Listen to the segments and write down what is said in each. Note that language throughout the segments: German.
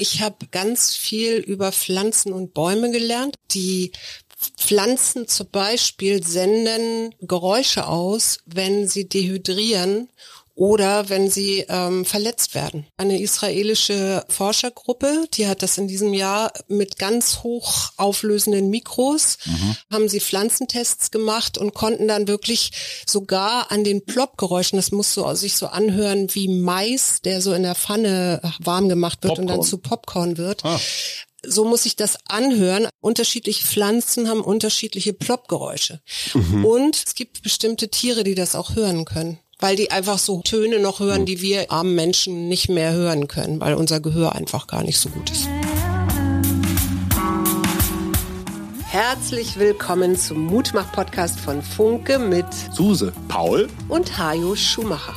Ich habe ganz viel über Pflanzen und Bäume gelernt. Die Pflanzen zum Beispiel senden Geräusche aus, wenn sie dehydrieren oder wenn sie ähm, verletzt werden. Eine israelische Forschergruppe, die hat das in diesem Jahr mit ganz hoch auflösenden Mikros, mhm. haben sie Pflanzentests gemacht und konnten dann wirklich sogar an den Ploppgeräuschen, das muss so sich so anhören wie Mais, der so in der Pfanne warm gemacht wird Popcorn. und dann zu Popcorn wird. Ah so muss ich das anhören. Unterschiedliche Pflanzen haben unterschiedliche Ploppgeräusche. Mhm. Und es gibt bestimmte Tiere, die das auch hören können weil die einfach so Töne noch hören, die wir armen Menschen nicht mehr hören können, weil unser Gehör einfach gar nicht so gut ist. Herzlich willkommen zum Mutmach-Podcast von Funke mit Suse, Paul und Hajo Schumacher.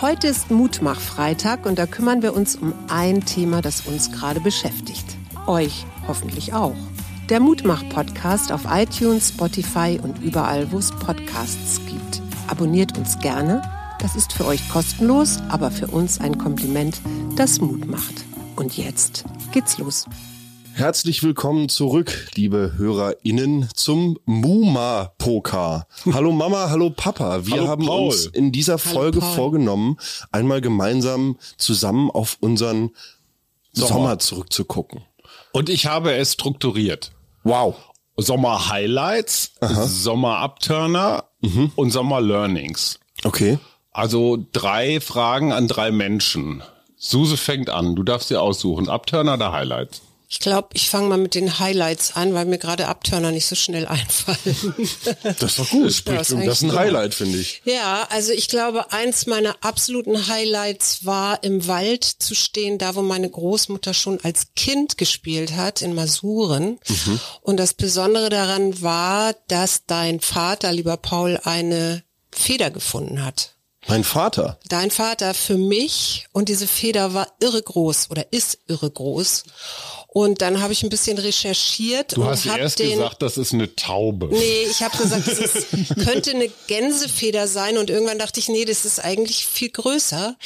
Heute ist Mutmach-Freitag und da kümmern wir uns um ein Thema, das uns gerade beschäftigt. Euch hoffentlich auch. Der Mutmach-Podcast auf iTunes, Spotify und überall, wo es Podcasts gibt. Abonniert uns gerne. Das ist für euch kostenlos, aber für uns ein Kompliment, das Mut macht. Und jetzt geht's los. Herzlich willkommen zurück, liebe HörerInnen, zum Muma-Poker. Hallo Mama, hallo Papa. Wir hallo haben Paul. uns in dieser Folge vorgenommen, einmal gemeinsam zusammen auf unseren Sommer. Sommer zurückzugucken. Und ich habe es strukturiert. Wow. Sommer-Highlights, Sommer-Upturner mhm. und Sommer-Learnings. Okay. Also drei Fragen an drei Menschen. Suse fängt an. Du darfst dir aussuchen. Upturner oder Highlights? Ich glaube, ich fange mal mit den Highlights an, weil mir gerade Abturner nicht so schnell einfallen. Das doch gut. Das, ja, das ist ein Highlight, finde ich. Ja, also ich glaube, eins meiner absoluten Highlights war, im Wald zu stehen, da wo meine Großmutter schon als Kind gespielt hat, in Masuren. Mhm. Und das Besondere daran war, dass dein Vater, lieber Paul, eine Feder gefunden hat. Mein Vater? Dein Vater für mich und diese Feder war irre groß oder ist irre groß. Und dann habe ich ein bisschen recherchiert. Du hast erst den, gesagt, das ist eine Taube. Nee, ich habe gesagt, das ist, könnte eine Gänsefeder sein. Und irgendwann dachte ich, nee, das ist eigentlich viel größer.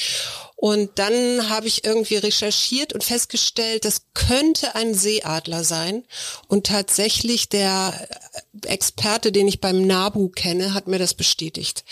Und dann habe ich irgendwie recherchiert und festgestellt, das könnte ein Seeadler sein. Und tatsächlich der Experte, den ich beim NABU kenne, hat mir das bestätigt.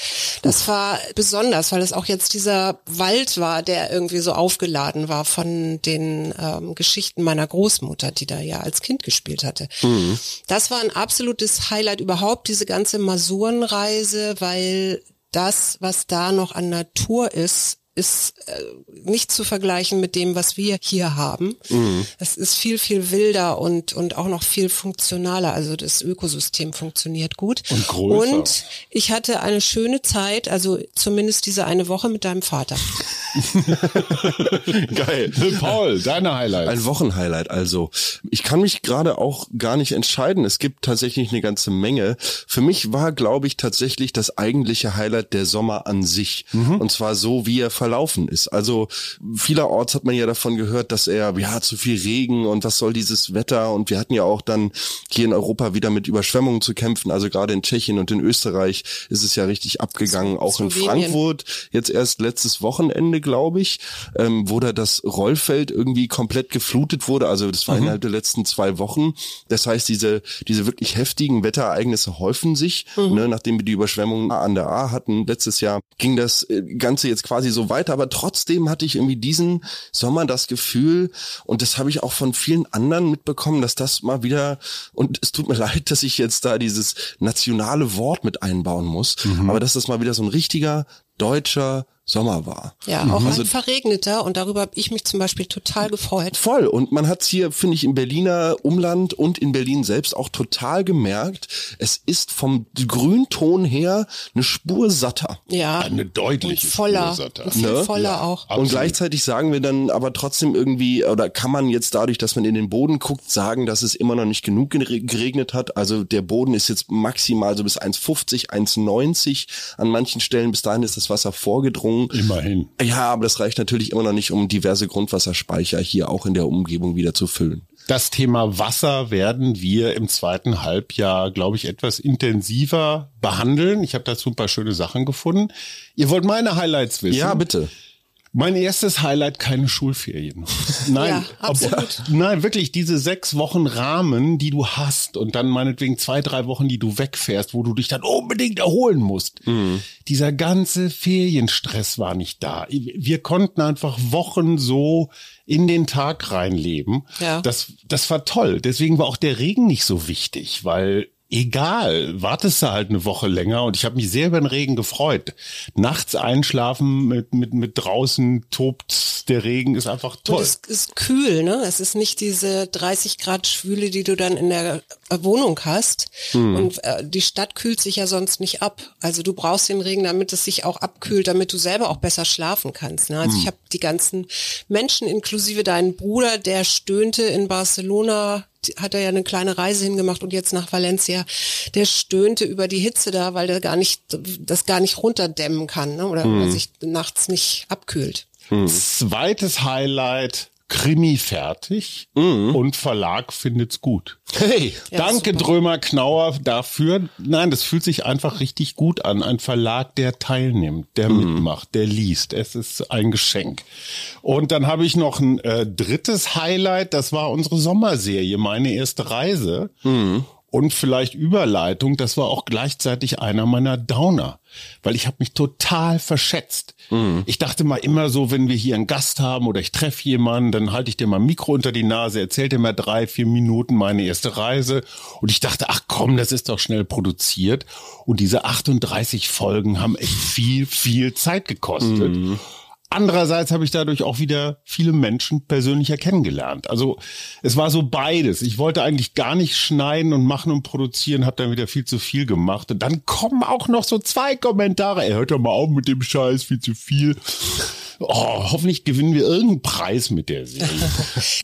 Das war besonders, weil es auch jetzt dieser Wald war, der irgendwie so aufgeladen war von den ähm, Geschichten meiner Großmutter, die da ja als Kind gespielt hatte. Mhm. Das war ein absolutes Highlight überhaupt, diese ganze Masurenreise, weil das, was da noch an Natur ist, ist äh, nicht zu vergleichen mit dem, was wir hier haben. Mhm. Es ist viel, viel wilder und, und auch noch viel funktionaler. Also das Ökosystem funktioniert gut. Und größer. Und ich hatte eine schöne Zeit, also zumindest diese eine Woche mit deinem Vater. Geil. Paul, deine Highlights. Ein Wochenhighlight also. Ich kann mich gerade auch gar nicht entscheiden. Es gibt tatsächlich eine ganze Menge. Für mich war, glaube ich, tatsächlich das eigentliche Highlight der Sommer an sich. Mhm. Und zwar so, wie er verlaufen ist. Also vielerorts hat man ja davon gehört, dass er, ja, zu viel Regen und was soll dieses Wetter und wir hatten ja auch dann hier in Europa wieder mit Überschwemmungen zu kämpfen. Also gerade in Tschechien und in Österreich ist es ja richtig abgegangen. Auch in Frankfurt jetzt erst letztes Wochenende, glaube ich, ähm, wo da das Rollfeld irgendwie komplett geflutet wurde. Also das war mhm. innerhalb der letzten zwei Wochen. Das heißt, diese, diese wirklich heftigen Wetterereignisse häufen sich. Mhm. Ne, nachdem wir die Überschwemmungen an der A hatten letztes Jahr, ging das äh, Ganze jetzt quasi so weiter, aber trotzdem hatte ich irgendwie diesen Sommer das Gefühl, und das habe ich auch von vielen anderen mitbekommen, dass das mal wieder, und es tut mir leid, dass ich jetzt da dieses nationale Wort mit einbauen muss, mhm. aber dass das mal wieder so ein richtiger deutscher Sommer war. Ja, auch mhm. ein verregneter und darüber habe ich mich zum Beispiel total gefreut. Voll und man hat hier, finde ich, im Berliner Umland und in Berlin selbst auch total gemerkt, es ist vom Grünton her eine Spur satter. Ja, eine deutliche und voller, Spur satter. Ne? voller ja, auch. Absolut. Und gleichzeitig sagen wir dann aber trotzdem irgendwie, oder kann man jetzt dadurch, dass man in den Boden guckt, sagen, dass es immer noch nicht genug geregnet hat. Also der Boden ist jetzt maximal so bis 1,50, 1,90 an manchen Stellen. Bis dahin ist das Wasser vorgedrungen Veränderungen. Immerhin. Ja, aber das reicht natürlich immer noch nicht, um diverse Grundwasserspeicher hier auch in der Umgebung wieder zu füllen. Das Thema Wasser werden wir im zweiten Halbjahr, glaube ich, etwas intensiver behandeln. Ich habe dazu ein paar schöne Sachen gefunden. Ihr wollt meine Highlights wissen? Ja, bitte. Mein erstes Highlight, keine Schulferien. Nein, Ja, absolut. Ob, nein, wirklich diese sechs Wochen Rahmen, die du hast und dann meinetwegen zwei, drei Wochen, die du wegfährst, wo du dich dann unbedingt erholen musst. Dieser ganze Ferienstress war nicht da. Wir konnten einfach Wochen so in den Tag reinleben. Ja. Das, das war toll. Deswegen war auch der Regen nicht so wichtig, weil egal, wartest du halt eine Woche länger und ich habe mich sehr über den Regen gefreut. Nachts einschlafen mit, mit, mit draußen tobt der Regen ist einfach Und toll. es ist kühl, ne? Es ist nicht diese 30 Grad Schwüle, die du dann in der äh, Wohnung hast. Und äh, die Stadt kühlt sich ja sonst nicht ab. Also du brauchst den Regen, damit es sich auch abkühlt, damit du selber auch besser schlafen kannst. Ne? Also ich habe die ganzen Menschen, inklusive deinen Bruder, der stöhnte in Barcelona hat er ja eine kleine Reise hingemacht und jetzt nach Valencia, der stöhnte über die Hitze da, weil der gar nicht, das gar nicht runterdämmen kann, ne? oder oder sich nachts nicht abkühlt. Zweites Highlight, Krimi fertig und Verlag findet's gut. Hey, Ja, Danke. Drömer Knauer, dafür. Nein, das fühlt sich einfach richtig gut an. Ein Verlag, der teilnimmt, der mitmacht, der liest. Es ist ein Geschenk. Und dann habe ich noch ein äh, drittes Highlight. Das war unsere Sommerserie, meine erste Reise. Und vielleicht Überleitung, das war auch gleichzeitig einer meiner Downer, weil ich habe mich total verschätzt. Ich dachte mal immer so, wenn wir hier einen Gast haben oder ich treffe jemanden, dann halte ich dir mal ein Mikro unter die Nase, erzählt dir mal drei, vier Minuten meine erste Reise. Und ich dachte, ach komm, das ist doch schnell produziert. Und diese 38 Folgen haben echt viel, viel Zeit gekostet. Andererseits habe ich dadurch auch wieder viele Menschen persönlicher kennengelernt. Also es war so beides. Ich wollte eigentlich gar nicht schneiden und machen und produzieren, habe dann wieder viel zu viel gemacht. Und dann kommen auch noch so zwei Kommentare. Er hört doch mal auf mit dem Scheiß, viel zu viel. Oh, hoffentlich gewinnen wir irgendeinen Preis mit der Serie.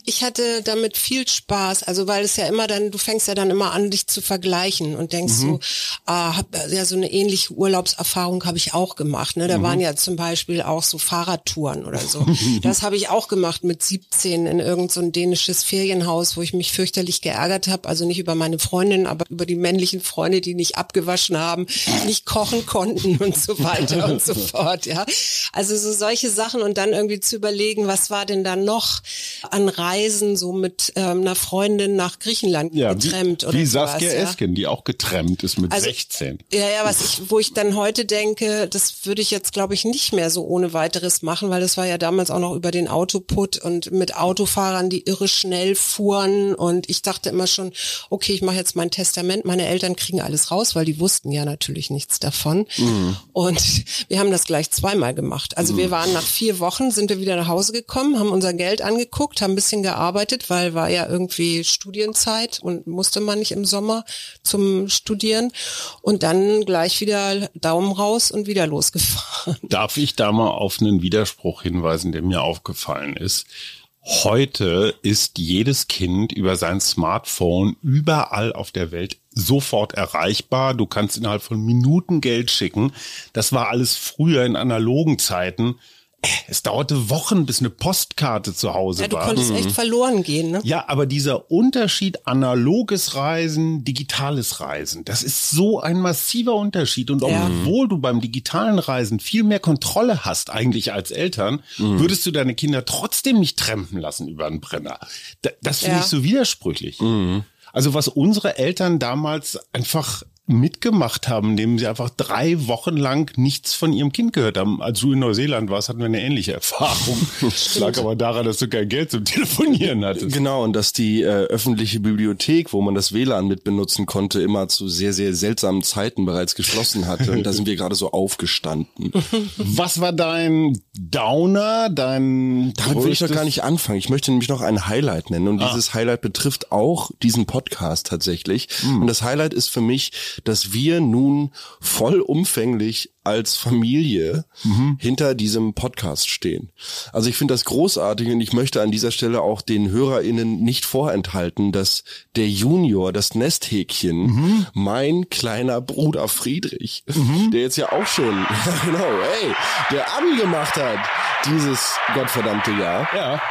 Ich hatte damit viel Spaß, also weil es ja immer dann, du fängst ja dann immer an, dich zu vergleichen und denkst so, ah, hab, ja so eine ähnliche Urlaubserfahrung habe ich auch gemacht. Ne? Da waren ja zum Beispiel auch so Fahrradtouren oder so. das habe ich auch gemacht mit 17 in irgendein so dänisches Ferienhaus, wo ich mich fürchterlich geärgert habe. Also nicht über meine Freundin, aber über die männlichen Freunde, die nicht abgewaschen haben, nicht kochen konnten und so weiter und so fort. Ja, also so solche Sachen und dann irgendwie zu überlegen, was war denn da noch an Reisen so mit ähm, einer Freundin nach Griechenland Ja, getrennt wie, oder wie sowas, Saskia ja? Esken, die auch getrennt ist mit Also- 16. Ja, ja, was ich, wo ich dann heute denke, das würde ich jetzt, glaube ich, nicht mehr so ohne weiteres machen, weil das war ja damals auch noch über den Autoput und mit Autofahrern, die irre schnell fuhren. Und ich dachte immer schon, okay, ich mache jetzt mein Testament, meine Eltern kriegen alles raus, weil die wussten ja natürlich nichts davon. Und wir haben das gleich zweimal gemacht. Also wir waren nach vier Wochen, sind wir wieder nach Hause gekommen, haben unser Geld angeguckt, haben ein bisschen gearbeitet, weil war ja irgendwie Studienzeit und musste man nicht im Sommer zum Studieren. Und dann gleich wieder Daumen raus und wieder losgefahren. Darf ich da mal auf einen Widerspruch hinweisen, der mir aufgefallen ist? Heute ist jedes Kind über sein Smartphone überall auf der Welt sofort erreichbar. Du kannst innerhalb von Minuten Geld schicken. Das war alles früher in analogen Zeiten. Es dauerte Wochen, bis eine Postkarte zu Hause Ja, du war. konntest echt verloren gehen, ne? Ja, aber dieser Unterschied analoges Reisen, digitales Reisen, das ist so ein massiver Unterschied. Und Ja. obwohl du beim digitalen Reisen viel mehr Kontrolle hast eigentlich als Eltern, würdest du deine Kinder trotzdem nicht trampen lassen über einen Brenner. Da- Das finde Ja. ich so widersprüchlich. Also was unsere Eltern damals einfach mitgemacht haben, indem sie einfach drei Wochen lang nichts von ihrem Kind gehört haben. Als du in Neuseeland warst, hatten wir eine ähnliche Erfahrung. Das lag aber daran, dass du kein Geld zum Telefonieren hattest. Genau, und dass die äh, öffentliche Bibliothek, wo man das WLAN mit benutzen konnte, immer zu sehr, sehr seltsamen Zeiten bereits geschlossen hatte. Und da sind wir gerade so aufgestanden. Was war dein Downer, dein Damit will ich doch gar nicht anfangen. Ich möchte nämlich noch ein Highlight nennen. Und dieses Highlight betrifft auch diesen Podcast tatsächlich. Und das Highlight ist für mich, dass wir nun vollumfänglich als Familie hinter diesem Podcast stehen. Also ich finde das großartig und ich möchte an dieser Stelle auch den HörerInnen nicht vorenthalten, dass der Junior, das Nesthäkchen, mein kleiner Bruder Friedrich, der jetzt ja auch schon, genau, ey, der Abi gemacht hat, dieses gottverdammte Jahr, Ja.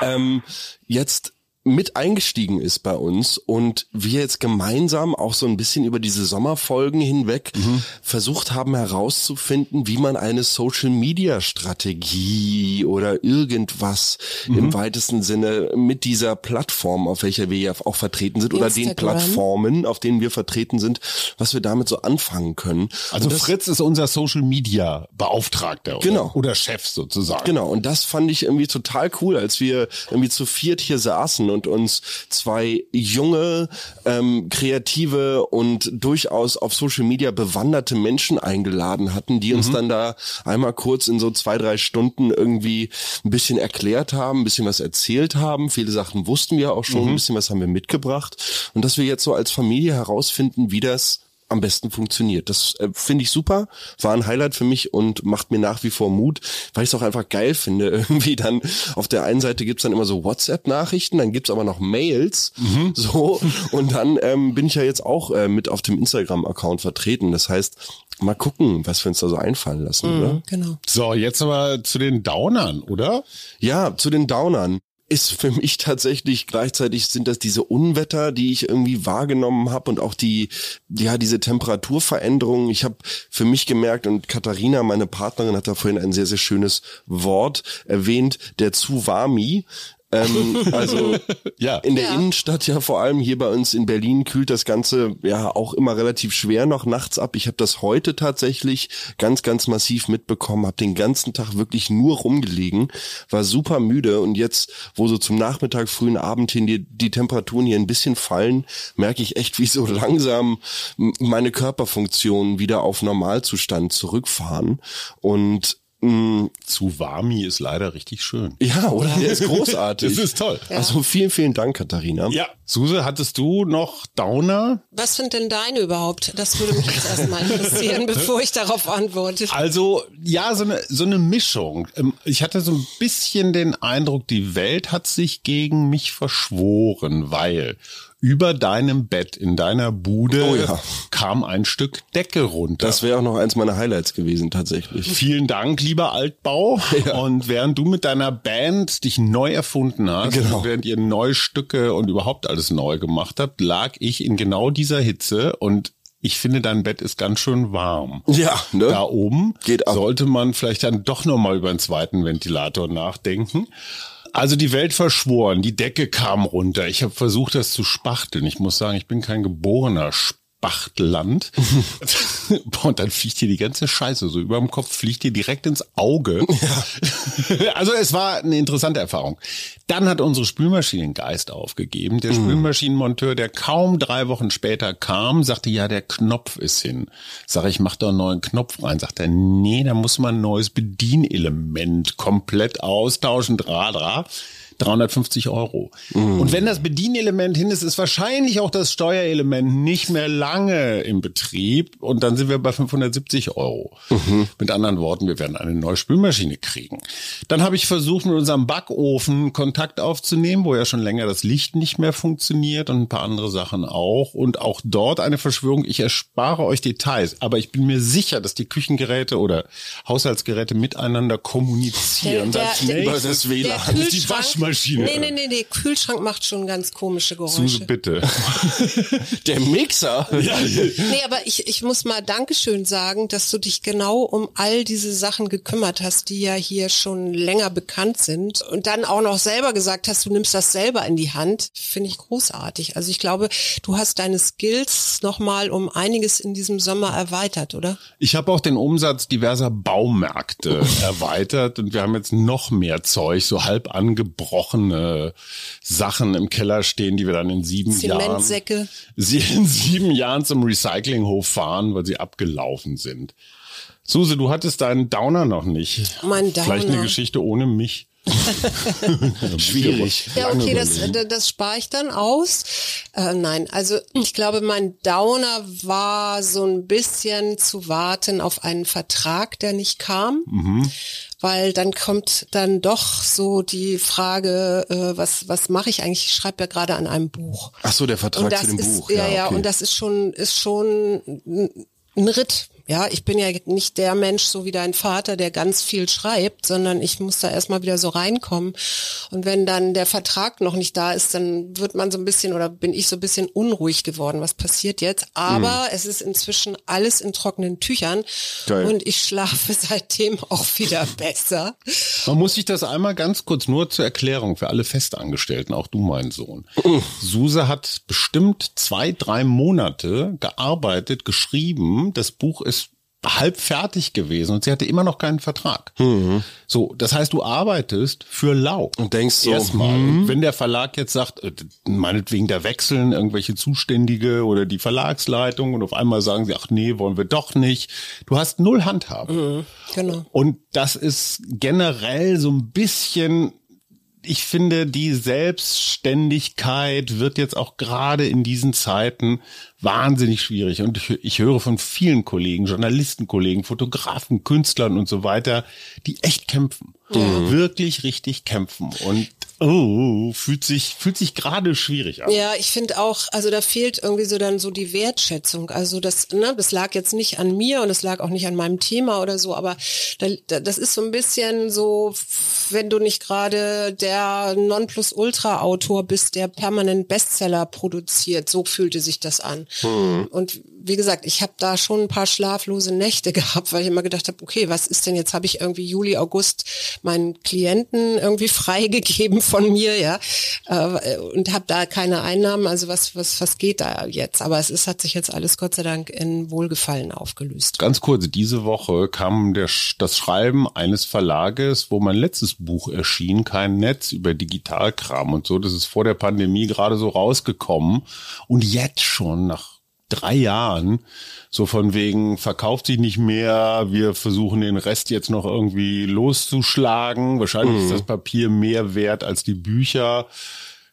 ähm, jetzt mit eingestiegen ist bei uns und wir jetzt gemeinsam auch so ein bisschen über diese Sommerfolgen hinweg mhm. versucht haben herauszufinden, wie man eine Social Media Strategie oder irgendwas mhm. im weitesten Sinne mit dieser Plattform, auf welcher wir ja auch vertreten sind Instagram. oder den Plattformen, auf denen wir vertreten sind, was wir damit so anfangen können. Also das, Fritz ist unser Social Media Beauftragter oder, genau. oder Chef sozusagen. Genau. Und das fand ich irgendwie total cool, als wir irgendwie zu viert hier saßen und uns zwei junge, ähm, kreative und durchaus auf Social Media bewanderte Menschen eingeladen hatten, die uns mhm. dann da einmal kurz in so zwei, drei Stunden irgendwie ein bisschen erklärt haben, ein bisschen was erzählt haben. Viele Sachen wussten wir auch schon, mhm. ein bisschen was haben wir mitgebracht. Und dass wir jetzt so als Familie herausfinden, wie das am besten funktioniert. Das äh, finde ich super, war ein Highlight für mich und macht mir nach wie vor Mut, weil ich es auch einfach geil finde. Irgendwie dann auf der einen Seite gibt's dann immer so WhatsApp-Nachrichten, dann gibt's aber noch Mails, mhm. so und dann ähm, bin ich ja jetzt auch äh, mit auf dem Instagram-Account vertreten. Das heißt, mal gucken, was wir uns da so einfallen lassen, mhm, oder? Genau. So, jetzt aber zu den Downern, oder? Ja, zu den Downern ist für mich tatsächlich gleichzeitig sind das diese Unwetter, die ich irgendwie wahrgenommen habe und auch die ja diese Temperaturveränderungen. Ich habe für mich gemerkt und Katharina, meine Partnerin, hat da vorhin ein sehr sehr schönes Wort erwähnt, der Zuwami. Ähm, also ja. in der ja. Innenstadt ja vor allem hier bei uns in Berlin kühlt das Ganze ja auch immer relativ schwer noch nachts ab. Ich habe das heute tatsächlich ganz, ganz massiv mitbekommen, habe den ganzen Tag wirklich nur rumgelegen, war super müde und jetzt, wo so zum Nachmittag, frühen Abend hin die, die Temperaturen hier ein bisschen fallen, merke ich echt, wie so langsam meine Körperfunktionen wieder auf Normalzustand zurückfahren und Mm, Zuwami ist leider richtig schön. Ja, oder? Der ist großartig. das ist toll. Ja. Also vielen, vielen Dank, Katharina. Ja. Suse, hattest du noch Downer? Was sind denn deine überhaupt? Das würde mich jetzt erstmal interessieren, bevor ich darauf antworte. Also, ja, so eine, so eine Mischung. Ähm, ich hatte so ein bisschen den Eindruck, die Welt hat sich gegen mich verschworen, weil über deinem Bett in deiner Bude oh ja. kam ein Stück Decke runter. Das wäre auch noch eins meiner Highlights gewesen tatsächlich. Vielen Dank, lieber Altbau. Ja. Und während du mit deiner Band dich neu erfunden hast, genau. während ihr neue Stücke und überhaupt alles neu gemacht habt, lag ich in genau dieser Hitze und ich finde, dein Bett ist ganz schön warm. Ja, ne? Da oben Geht ab. sollte man vielleicht dann doch nochmal über einen zweiten Ventilator nachdenken. Also die Welt verschworen, die Decke kam runter. Ich habe versucht, das zu spachteln. Ich muss sagen, ich bin kein geborener Spachtland. und dann fliegt hier die ganze Scheiße so über dem Kopf, fliegt dir direkt ins Auge. Ja. also es war eine interessante Erfahrung. Dann hat unsere Spülmaschine den Geist aufgegeben. Der mhm. Spülmaschinenmonteur, der kaum drei Wochen später kam, sagte, ja, der Knopf ist hin. Sag ich, mach doch einen neuen Knopf rein. Sagt er, nee, da muss man ein neues Bedienelement komplett austauschen, dra, dra. 350 Euro. Mm. Und wenn das Bedienelement hin ist, ist wahrscheinlich auch das Steuerelement nicht mehr lange im Betrieb und dann sind wir bei 570 Euro. Mhm. Mit anderen Worten, wir werden eine neue Spülmaschine kriegen. Dann habe ich versucht, mit unserem Backofen Kontakt aufzunehmen, wo ja schon länger das Licht nicht mehr funktioniert und ein paar andere Sachen auch. Und auch dort eine Verschwörung. Ich erspare euch Details, aber ich bin mir sicher, dass die Küchengeräte oder Haushaltsgeräte miteinander kommunizieren. Der, der, der, das WLAN. Das ist die Waschmaschine. Spülmaschine. Nee, nee, nee, der Kühlschrank macht schon ganz komische Geräusche. Suse, bitte. der Mixer. Ja. Nee, aber ich, ich muss mal Dankeschön sagen, dass du dich genau um all diese Sachen gekümmert hast, die ja hier schon länger bekannt sind und dann auch noch selber gesagt hast, du nimmst das selber in die Hand. Finde ich großartig. Also ich glaube, du hast deine Skills nochmal um einiges in diesem Sommer erweitert, oder? Ich habe auch den Umsatz diverser Baumärkte erweitert und wir haben jetzt noch mehr Zeug, so halb angebrochen gebrochene Sachen im Keller stehen, die wir dann in sieben Zementsäcke. Jahren, sie in sieben Jahren zum Recyclinghof fahren, weil sie abgelaufen sind. Suse, du hattest deinen Downer noch nicht. Mein Downer. Vielleicht eine Geschichte ohne mich. Schwierig. Ja, okay, das, das spare ich dann aus. Äh, nein, also ich glaube, mein Downer war so ein bisschen zu warten auf einen Vertrag, der nicht kam. Mhm. Weil dann kommt dann doch so die Frage, äh, was, was mache ich eigentlich? Ich schreibe ja gerade an einem Buch. Ach so, der Vertrag zu dem ist, Buch. Ja, ja, okay. und das ist schon, ist schon ein Ritt Ja, ich bin ja nicht der Mensch, so wie dein Vater, der ganz viel schreibt, sondern ich muss da erstmal wieder so reinkommen. Und wenn dann der Vertrag noch nicht da ist, dann wird man so ein bisschen oder bin ich so ein bisschen unruhig geworden. Was passiert jetzt? Aber mhm. es ist inzwischen alles in trockenen Tüchern Geil. und ich schlafe seitdem auch wieder besser. Man muss sich das einmal ganz kurz nur zur Erklärung für alle Festangestellten, auch du, mein Sohn. Suse hat bestimmt zwei, drei Monate gearbeitet, geschrieben. Das Buch ist halb fertig gewesen und sie hatte immer noch keinen Vertrag. Mhm. So, das heißt, du arbeitest für lau. Und denkst so, erstmal. Mhm. Wenn der Verlag jetzt sagt, äh, meinetwegen der wechseln irgendwelche Zuständige oder die Verlagsleitung und auf einmal sagen sie, ach nee, wollen wir doch nicht. Du hast null Handhabe. Mhm, genau. Und das ist generell so ein bisschen ich finde, die Selbstständigkeit wird jetzt auch gerade in diesen Zeiten wahnsinnig schwierig. Und ich, ich höre von vielen Kollegen, Journalistenkollegen, Fotografen, Künstlern und so weiter, die echt kämpfen. Mhm. Wirklich richtig kämpfen. Und oh, fühlt sich, fühlt sich gerade schwierig an. Ja, ich finde auch, also da fehlt irgendwie so dann so die Wertschätzung. Also das, ne, das lag jetzt nicht an mir und es lag auch nicht an meinem Thema oder so, aber da, das ist so ein bisschen so, wenn du nicht gerade der Nonplusultra-Autor bist, der permanent Bestseller produziert, so fühlte sich das an. Hm. Und wie gesagt, ich habe da schon ein paar schlaflose Nächte gehabt, weil ich immer gedacht habe, okay, was ist denn jetzt? Habe ich irgendwie Juli, August meinen Klienten irgendwie freigegeben von mir, ja, äh, und habe da keine Einnahmen. Also was was was geht da jetzt? Aber es ist hat sich jetzt alles Gott sei Dank in Wohlgefallen aufgelöst. Ganz kurz, diese Woche kam der, das Schreiben eines Verlages, wo mein letztes Buch erschien, kein Netz über Digitalkram und so. Das ist vor der Pandemie gerade so rausgekommen und jetzt schon nach drei Jahren so von wegen verkauft sich nicht mehr, wir versuchen den Rest jetzt noch irgendwie loszuschlagen. Wahrscheinlich mhm. ist das Papier mehr wert als die Bücher.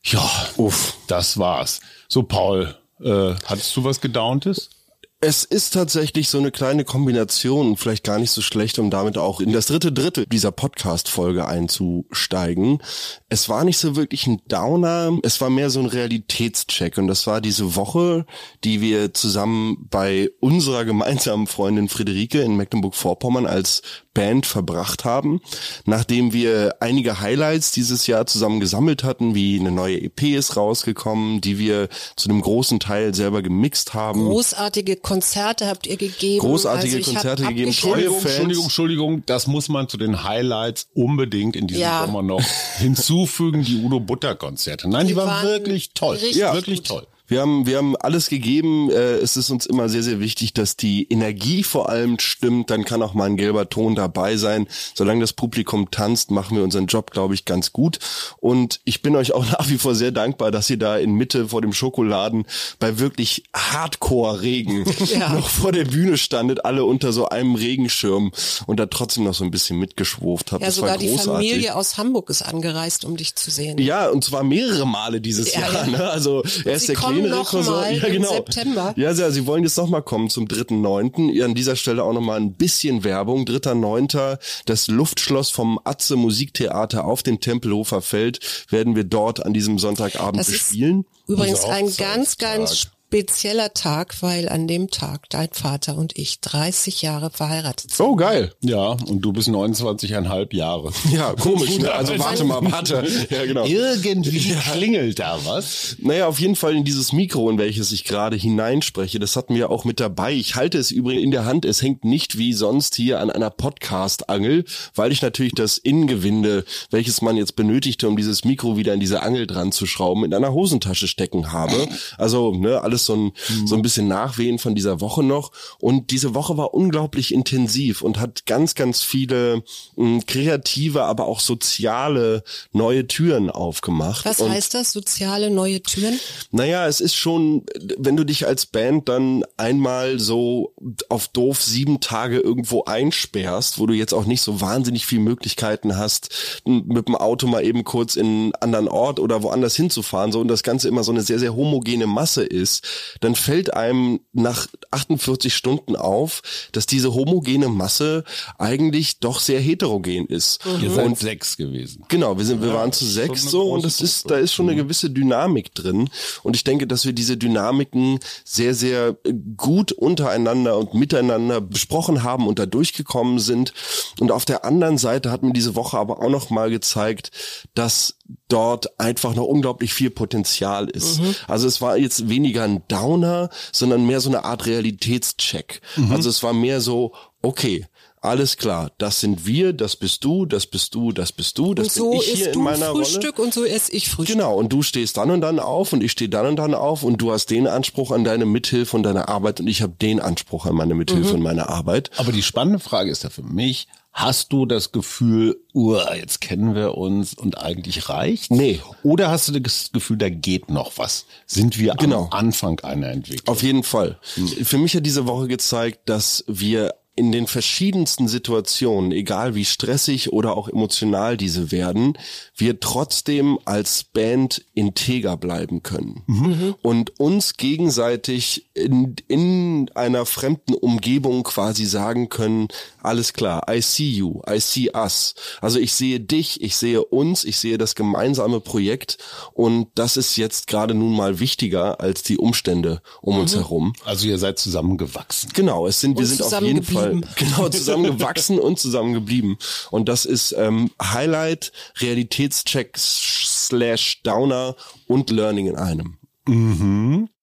Ja, uff, das war's. So Paul, äh, hattest du was gedauntes? Es ist tatsächlich so eine kleine Kombination, vielleicht gar nicht so schlecht, um damit auch in das dritte Drittel dieser Podcast-Folge einzusteigen. Es war nicht so wirklich ein Downer, es war mehr so ein Realitätscheck und das war diese Woche, die wir zusammen bei unserer gemeinsamen Freundin Friederike in Mecklenburg-Vorpommern als Band verbracht haben, nachdem wir einige Highlights dieses Jahr zusammen gesammelt hatten, wie eine neue EP ist rausgekommen, die wir zu einem großen Teil selber gemixt haben. Großartige Konzerte habt ihr gegeben. Großartige also Konzerte gegeben. Entschuldigung, Entschuldigung, Entschuldigung, das muss man zu den Highlights unbedingt in diesem ja. Sommer noch hinzufügen, die Udo Butter Konzerte. Nein, die, die waren, waren wirklich toll. Ja, wirklich gut. toll. Wir haben, wir haben alles gegeben. Äh, es ist uns immer sehr, sehr wichtig, dass die Energie vor allem stimmt. Dann kann auch mal ein gelber Ton dabei sein. Solange das Publikum tanzt, machen wir unseren Job, glaube ich, ganz gut. Und ich bin euch auch nach wie vor sehr dankbar, dass ihr da in Mitte vor dem Schokoladen bei wirklich Hardcore-Regen ja. noch vor der Bühne standet, alle unter so einem Regenschirm und da trotzdem noch so ein bisschen mitgeschwurft habt. Ja, das sogar die Familie aus Hamburg ist angereist, um dich zu sehen. Ja, und zwar mehrere Male dieses ja, Jahr. Ja. Ne? Also erst der kommen noch mal ja, genau. September. Ja, ja, sie wollen jetzt noch mal kommen zum 3.9. An dieser Stelle auch noch mal ein bisschen Werbung. 3.9. Das Luftschloss vom Atze Musiktheater auf dem Tempelhofer Feld werden wir dort an diesem Sonntagabend das bespielen. Übrigens ein ganz, ganz spezieller Tag, weil an dem Tag dein Vater und ich 30 Jahre verheiratet sind. Oh, geil. Ja, und du bist 29,5 Jahre. Ja, komisch. ne? Also warte mal, warte. Ja, genau. Irgendwie klingelt da was. Naja, auf jeden Fall in dieses Mikro, in welches ich gerade hineinspreche, das hatten wir auch mit dabei. Ich halte es übrigens in der Hand. Es hängt nicht wie sonst hier an einer Podcast-Angel, weil ich natürlich das Innengewinde, welches man jetzt benötigte, um dieses Mikro wieder in diese Angel dran zu schrauben, in einer Hosentasche stecken habe. Also, ne, alles alles so ein, mhm. so ein bisschen Nachwehen von dieser Woche noch. Und diese Woche war unglaublich intensiv und hat ganz, ganz viele mh, hm, kreative, aber auch soziale neue Türen aufgemacht. Was und, heißt das, soziale neue Türen? Naja, es ist schon, wenn du dich als Band dann einmal so auf doof sieben Tage irgendwo einsperrst, wo du jetzt auch nicht so wahnsinnig viel Möglichkeiten hast, mit dem Auto mal eben kurz in einen anderen Ort oder woanders hinzufahren, so und das Ganze immer so eine sehr, sehr homogene Masse ist, dann fällt einem nach 48 Stunden auf, dass diese homogene Masse eigentlich doch sehr heterogen ist. Ihr seid sechs gewesen. Genau, wir sind, wir waren zu sechs so und das ist, da ist schon eine gewisse Dynamik drin. Und ich denke, dass wir diese Dynamiken sehr, sehr gut untereinander und miteinander besprochen haben und da durchgekommen sind. Und auf der anderen Seite hat mir diese Woche aber auch noch mal gezeigt, dass dort einfach noch unglaublich viel Potenzial ist. Also es war jetzt weniger ein Downer, sondern mehr so eine Art Realitätscheck. Also es war mehr so, okay, alles klar, das sind wir, das bist du, das bist du, das bist du, das Und so bin ich hier in meiner Rolle. Frühstück und so esse ich Frühstück. Genau, und du stehst dann und dann auf und ich stehe dann und dann auf und du hast den Anspruch an deine Mithilfe und deine Arbeit und ich habe den Anspruch an meine Mithilfe und meine Arbeit. Aber die spannende Frage ist ja für mich, hast du das Gefühl, uh, jetzt kennen wir uns und eigentlich reicht? Nee. Oder hast du das Gefühl, da geht noch was? Sind wir Genau. am Anfang einer Entwicklung? Auf jeden Fall. Für mich hat diese Woche gezeigt, dass wir in den verschiedensten Situationen, egal wie stressig oder auch emotional diese werden, wir trotzdem als Band integer bleiben können und uns gegenseitig in, in einer fremden Umgebung quasi sagen können, alles klar, I see you, I see us. Also ich sehe dich, ich sehe uns, ich sehe das gemeinsame Projekt und das ist jetzt gerade nun mal wichtiger als die Umstände um uns herum. Also ihr seid zusammengewachsen. Genau, es sind wir Und sind auf jeden Fall zusammengeblieben. genau zusammengewachsen und zusammengeblieben und das ist ähm, Highlight, Realitätscheck slash Downer und Learning in einem.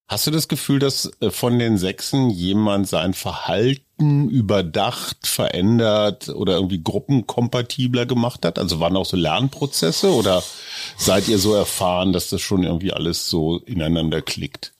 Hast du das Gefühl, dass äh, von den Sechsen jemand sein Verhalten überdacht, verändert oder irgendwie gruppenkompatibler gemacht hat? Also waren auch so Lernprozesse oder seid ihr so erfahren, dass das schon irgendwie alles so ineinander klickt?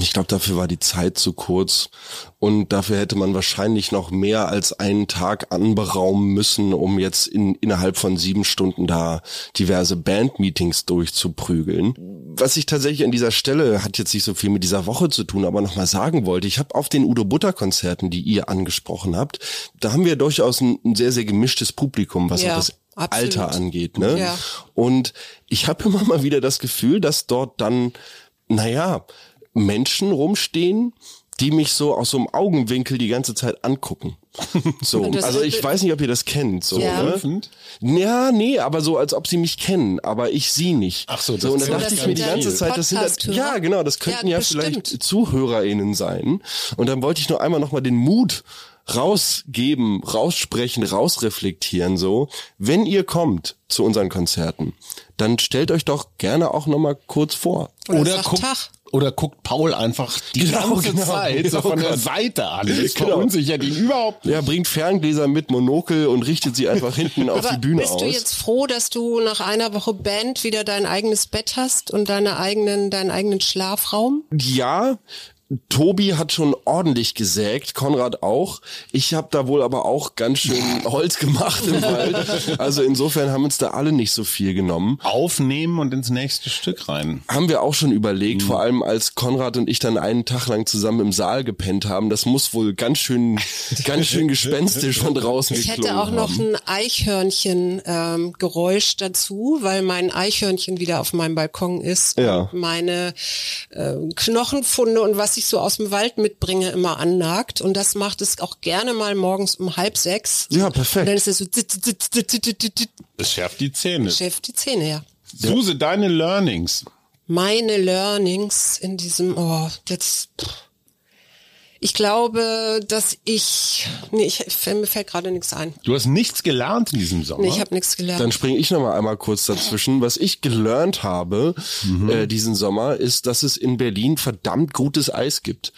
Ich glaube, dafür war die Zeit zu kurz und dafür hätte man wahrscheinlich noch mehr als einen Tag anberaumen müssen, um jetzt in, innerhalb von sieben Stunden da diverse Bandmeetings durchzuprügeln. Was ich tatsächlich an dieser Stelle, hat jetzt nicht so viel mit dieser Woche zu tun, aber nochmal sagen wollte, ich habe auf den Udo Butter Konzerten, die ihr angesprochen habt, da haben wir durchaus ein, ein sehr, sehr gemischtes Publikum, was Ja, das absolut. Alter angeht. Ne? Ja. Und ich habe immer mal wieder das Gefühl, dass dort dann, naja, Menschen rumstehen, die mich so aus so einem Augenwinkel die ganze Zeit angucken. So, also ich weiß nicht, ob ihr das kennt. So, Ja. ne? Ja, nee, aber so, als ob sie mich kennen, aber ich sie nicht. Ach so, das so und dann ja dachte ich mir die ganze Zeit, das sind halt, ja genau, das könnten ja, Ja, vielleicht. ZuhörerInnen sein. Und dann wollte ich nur einmal nochmal den Mut rausgeben, raussprechen, rausreflektieren so. Wenn ihr kommt zu unseren Konzerten, dann stellt euch doch gerne auch nochmal kurz vor. Oder, Oder guckt, Tag. oder guckt Paul einfach die Genau, ganze genau, Zeit so genau. von der Seite an. Das Genau. verunsichert ihn überhaupt nicht. Ja, bringt Ferngläser mit Monokel und richtet sie einfach hinten auf die Bühne bist aus. du jetzt froh, dass du nach einer Woche Band wieder dein eigenes Bett hast und deine eigenen, deinen eigenen Schlafraum? ja, Tobi hat schon ordentlich gesägt, Konrad auch. Ich habe da wohl aber auch ganz schön Holz gemacht im Wald. Also insofern haben uns da alle nicht so viel genommen. Aufnehmen und ins nächste Stück rein. Haben wir auch schon überlegt, Mhm. vor allem als Konrad und ich dann einen Tag lang zusammen im Saal gepennt haben. Das muss wohl ganz schön, ganz schön gespenstisch von draußen Ich hätte auch noch haben. ein Eichhörnchen-Geräusch ähm, Geräusch dazu, weil mein Eichhörnchen wieder auf meinem Balkon ist Ja. und meine äh, Knochenfunde und was ich so aus dem Wald mitbringe immer annagt. Und das macht es auch gerne mal morgens um halb sechs. Ja, perfekt. Und dann ist es so zit, zit, zit, zit, zit, zit, zit, Das schärft die Zähne. Chef die Zähne, ja. Suse, deine Learnings. meine Learnings in diesem, oh, jetzt, ich glaube, dass ich, nee, ich, mir fällt gerade nichts ein. Du hast nichts gelernt in diesem Sommer. Nee, ich habe nichts gelernt. Dann springe ich noch mal einmal kurz dazwischen. Was ich gelernt habe äh, diesen Sommer, ist, dass es in Berlin verdammt gutes Eis gibt.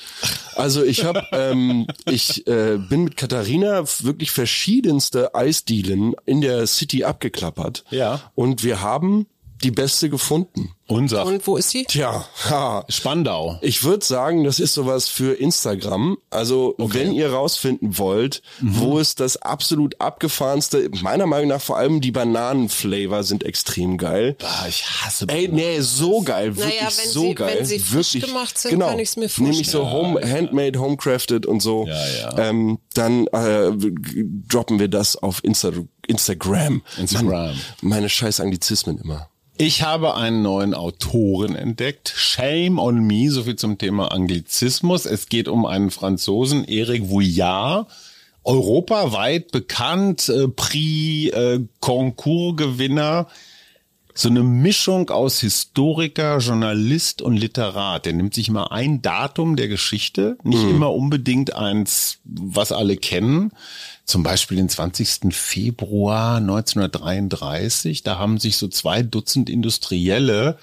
Also ich habe, ähm, ich äh, bin mit Katharina wirklich verschiedenste Eisdielen in der City abgeklappert. Ja. Und wir haben die beste gefunden. Unser Und wo ist sie? Tja, ha. Spandau. Ich würde sagen, das ist sowas für Instagram. Also wenn ihr rausfinden wollt, wo es das absolut abgefahrenste, meiner Meinung nach vor allem die Bananenflavor sind extrem geil. Ah, ich hasse Ey, nee, so geil, wirklich Naja, wenn so sie- geil. wenn sie frisch wirklich, gemacht sind, genau. kann ich's mir Nämlich so vorstellen. home, handmade, homecrafted und so. Ja, ja. Ähm, dann äh, droppen wir das auf Insta Instagram. Instagram. Mann, meine scheiß Anglizismen immer. Ich habe einen neuen Autoren entdeckt. Shame on me, so viel zum Thema Anglizismus. Es geht um einen Franzosen, Eric Vouillard. Europaweit bekannt, äh, Prix äh, Concours-Gewinner. So eine Mischung aus Historiker, Journalist und Literat. Der nimmt sich mal ein Datum der Geschichte, nicht mhm. immer unbedingt eins, was alle kennen, zum Beispiel den 20. Februar 1933. Da haben sich so zwei Dutzend Industrielle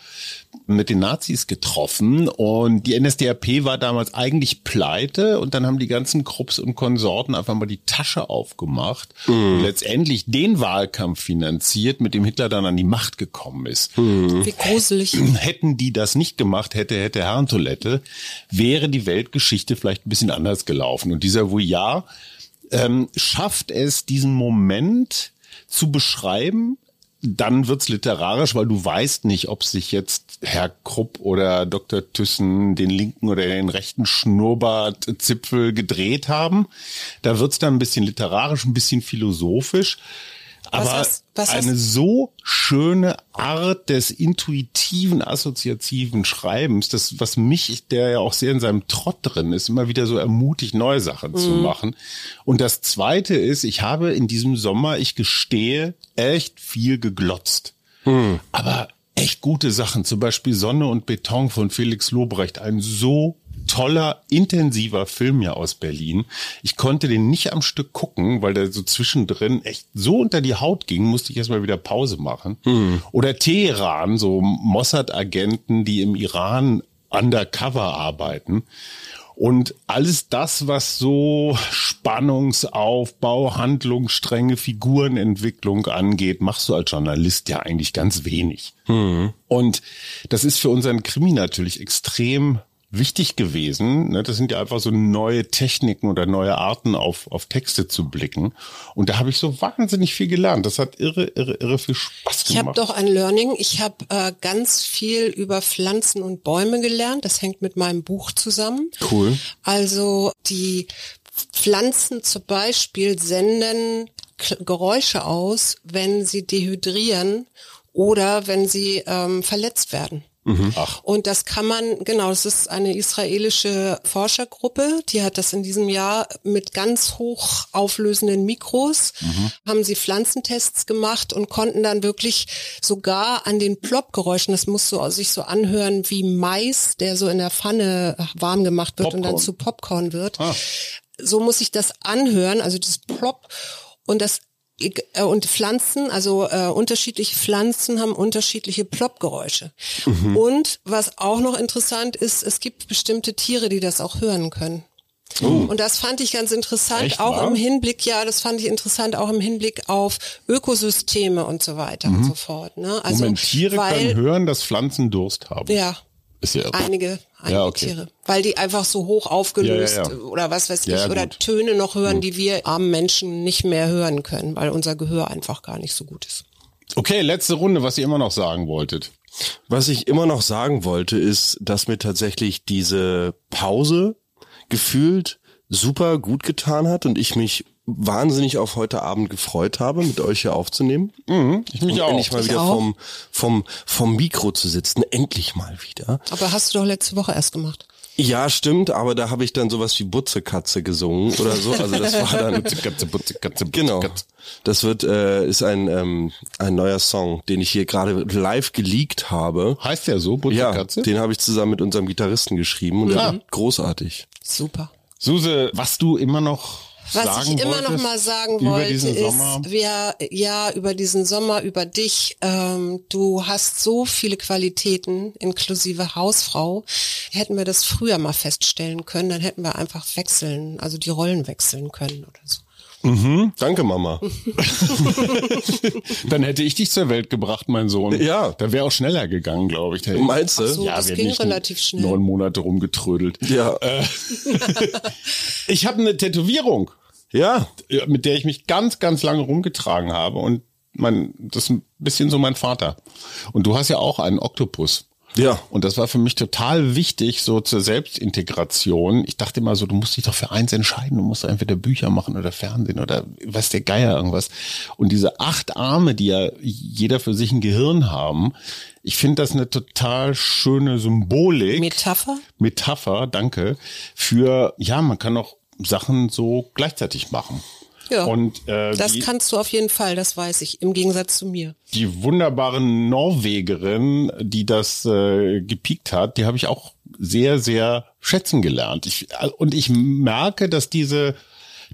mit den Nazis getroffen und die NSDAP war damals eigentlich pleite und dann haben die ganzen Krupps und Konsorten einfach mal die Tasche aufgemacht mhm. und letztendlich den Wahlkampf finanziert, mit dem Hitler dann an die Macht gekommen ist. Mhm. Wie gruselig. Hätten die das nicht gemacht, hätte, hätte Herrentoilette, wäre die Weltgeschichte vielleicht ein bisschen anders gelaufen. Und dieser Vouillard ähm, schafft es, diesen Moment zu beschreiben, dann wird's literarisch, weil du weißt nicht, ob sich jetzt Herr Krupp oder Dr. Thyssen den linken oder den rechten Schnurrbartzipfel gedreht haben. Da wird's dann ein bisschen literarisch, ein bisschen philosophisch. Aber was was eine so schöne Art des intuitiven, assoziativen Schreibens, das, was mich, der ja auch sehr in seinem Trott drin ist, immer wieder so ermutigt, neue Sachen mhm. zu machen. Und das zweite ist, ich habe in diesem Sommer, ich gestehe, echt viel geglotzt. Mhm. Aber echt gute Sachen, zum Beispiel Sonne und Beton von Felix Lobrecht, ein so toller, intensiver Film ja aus Berlin. Ich konnte den nicht am Stück gucken, weil der so zwischendrin echt so unter die Haut ging, musste ich erstmal wieder Pause machen. Mhm. Oder Teheran, so Mossad-Agenten, die im Iran undercover arbeiten. Und alles das, was so Spannungsaufbau, Handlungsstränge, Figurenentwicklung angeht, machst du als Journalist ja eigentlich ganz wenig. Mhm. Und das ist für unseren Krimi natürlich extrem wichtig gewesen. Ne? Das sind ja einfach so neue Techniken oder neue Arten auf, auf Texte zu blicken. Und da habe ich so wahnsinnig viel gelernt. Das hat irre, irre, irre viel Spaß gemacht. Ich habe doch ein Learning. Ich habe äh, ganz viel über Pflanzen und Bäume gelernt. Das hängt mit meinem Buch zusammen. Cool. Also die Pflanzen zum Beispiel senden Geräusche aus, wenn sie dehydrieren oder wenn sie ähm, verletzt werden. Mhm. Ach. Und das kann man, genau, das ist eine israelische Forschergruppe, die hat das in diesem Jahr mit ganz hoch auflösenden Mikros, mhm. haben sie Pflanzentests gemacht und konnten dann wirklich sogar an den Ploppgeräuschen, das muss so sich so anhören wie Mais, der so in der Pfanne warm gemacht wird Popcorn. und dann zu Popcorn wird. Ah. So muss sich das anhören, also das Plop. Und das und Pflanzen, also äh, unterschiedliche Pflanzen haben unterschiedliche Ploppgeräusche. Mhm. Und was auch noch interessant ist, es gibt bestimmte Tiere, die das auch hören können. Oh. Und das fand ich ganz interessant, Echt, auch wahr? im Hinblick, ja, das fand ich interessant, auch im Hinblick auf Ökosysteme und so weiter mhm. und so fort. Ne? Also, Moment, Tiere weil, können hören, dass Pflanzen Durst haben. Ja, ist ja einige, einige ja, okay. Tiere. Weil die einfach so hoch aufgelöst ja, ja, oder was weiß ich, oder Töne noch hören, die wir armen Menschen nicht mehr hören können, weil unser Gehör einfach gar nicht so gut ist. Okay, letzte Runde, was ihr immer noch sagen wolltet. Was ich immer noch sagen wollte, ist, dass mir tatsächlich diese Pause gefühlt super gut getan hat und ich mich wahnsinnig auf heute Abend gefreut habe, mit euch hier aufzunehmen. Mhm, ich mich und auch. Endlich mal ich wieder auch. vom, vom, vom Mikro zu sitzen. Endlich mal wieder. Aber hast du doch letzte Woche erst gemacht. Ja, stimmt, aber da habe ich dann sowas wie Butzekatze gesungen oder so. Also das war dann Butzekatze, Butzekatze, Butzekatze. Genau. Das wird äh, ist ein ähm, ein neuer Song, den ich hier gerade live geleakt habe. Heißt der so Butzekatze? Ja, den habe ich zusammen mit unserem Gitarristen geschrieben und ja. großartig. Super. Suse, was du immer noch was ich immer noch mal sagen wollte, ist, wir, ja, über diesen Sommer, über dich, ähm, du hast so viele Qualitäten, inklusive Hausfrau. Hätten wir das früher mal feststellen können, dann hätten wir einfach wechseln, also die Rollen wechseln können oder so. Mhm, danke, Mama. Dann hätte ich dich zur Welt gebracht, mein Sohn. Ja. Da wäre auch schneller gegangen, glaube ich. Meinst du? So, ja, das ging relativ schnell. Neun Monate rumgetrödelt. Ja. Äh, ich habe eine Tätowierung. Ja. Mit der ich mich ganz, ganz lange rumgetragen habe und mein, das ist ein bisschen so mein Vater. Und du hast ja auch einen Oktopus. Ja. Und das war für mich total wichtig, so zur Selbstintegration. Ich dachte immer so, du musst dich doch für eins entscheiden. Du musst entweder Bücher machen oder Fernsehen oder was der Geier irgendwas. Und diese acht Arme, die ja jeder für sich ein Gehirn haben, ich finde das eine total schöne Symbolik. Metapher? Metapher, danke. Für, ja, man kann auch Sachen so gleichzeitig machen. Ja. Und äh, Das die, kannst du auf jeden Fall, das weiß ich, im Gegensatz zu mir. die wunderbare Norwegerin, die das äh, gepiekt hat, die habe ich auch sehr, sehr schätzen gelernt. Ich, und ich merke, dass diese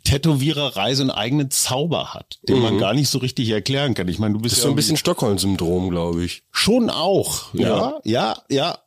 Tätowiererei so einen eigenen Zauber hat, den man gar nicht so richtig erklären kann. Ich meine, du bist Mhm. Das ist ja so ein bisschen Stockholm-Syndrom, glaube ich. Schon auch, ja, ja, ja.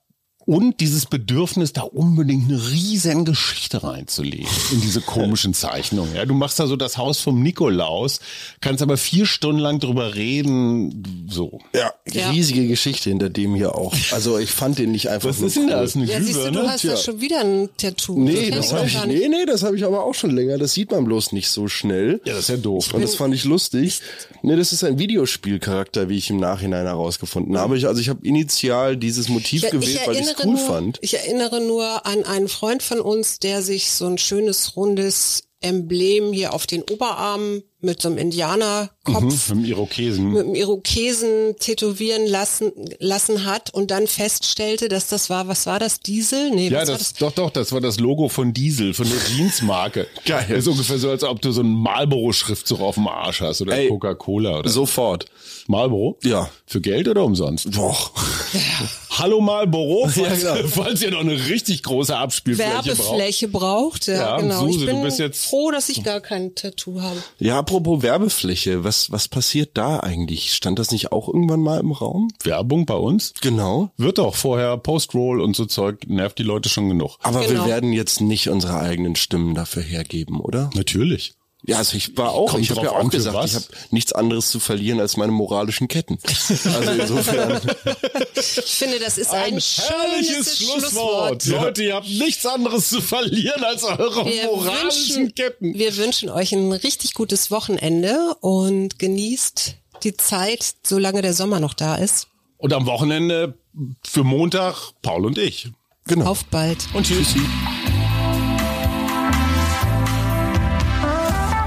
Und dieses Bedürfnis, da unbedingt eine riesen Geschichte reinzulegen in diese komischen Zeichnungen. Ja, du machst da so das Haus vom Nikolaus, kannst aber vier Stunden lang drüber reden, so. Ja, Ja. riesige Geschichte hinter dem hier auch. Also ich fand den nicht einfach Was nur ist denn cool. das? Eine Ja, siehst du, Glühbirne? du hast Tja. schon wieder ein Tattoo. Nee, das ich hab ich, nee, nee, das habe ich aber auch schon länger. Das sieht man bloß nicht so schnell. Ja, das ist ja doof. Und das fand ich lustig. Nee, das ist ein Videospielcharakter, wie ich im Nachhinein herausgefunden habe. Ich, also ich habe initial dieses Motiv Ich, gewählt, ich weil ich erinnere cool nur, fand. Ich erinnere nur an einen Freund von uns, der sich so ein schönes rundes Emblem hier auf den Oberarm mit so einem Indianerkopf Mit dem Irokesen. mit einem Irokesen tätowieren lassen, lassen hat und dann feststellte, dass das war, was war das, Diesel? Nee, Ja, was war das, doch, doch, das war das Logo von Diesel, von der Jeansmarke. Geil. Das ist ungefähr so, als ob du so einen Marlboro-Schriftzug auf dem Arsch hast oder Coca-Cola oder Sofort. Marlboro? Ja. Für Geld oder umsonst? Doch. Hallo Marlboro, falls, Ja, genau. falls ihr noch eine richtig große Abspielfläche braucht. Werbefläche braucht. Ja, Ja, genau. Suse, ich du bin bist jetzt- froh, dass ich gar kein Tattoo habe. Ja, apropos Werbefläche, was, was passiert da eigentlich? Stand das nicht auch irgendwann mal im Raum? Werbung bei uns? Genau. Wird doch vorher Post-Roll und so Zeug, nervt die Leute schon genug. Aber wir Genau. werden jetzt nicht unsere eigenen Stimmen dafür hergeben, oder? Natürlich. Ja, also ich war auch, Kommt ich habe ja auch gesagt, was. ich habe nichts anderes zu verlieren als meine moralischen Ketten. Also insofern. Ich finde, das ist ein, schönes Schlusswort. Leute, ihr habt nichts anderes zu verlieren als eure Wir moralischen wünschen, Ketten. wir wünschen euch ein richtig gutes Wochenende und genießt die Zeit, solange der Sommer noch da ist. Und am Wochenende für Montag Paul und ich. Genau. Auf bald. Und tschüssi.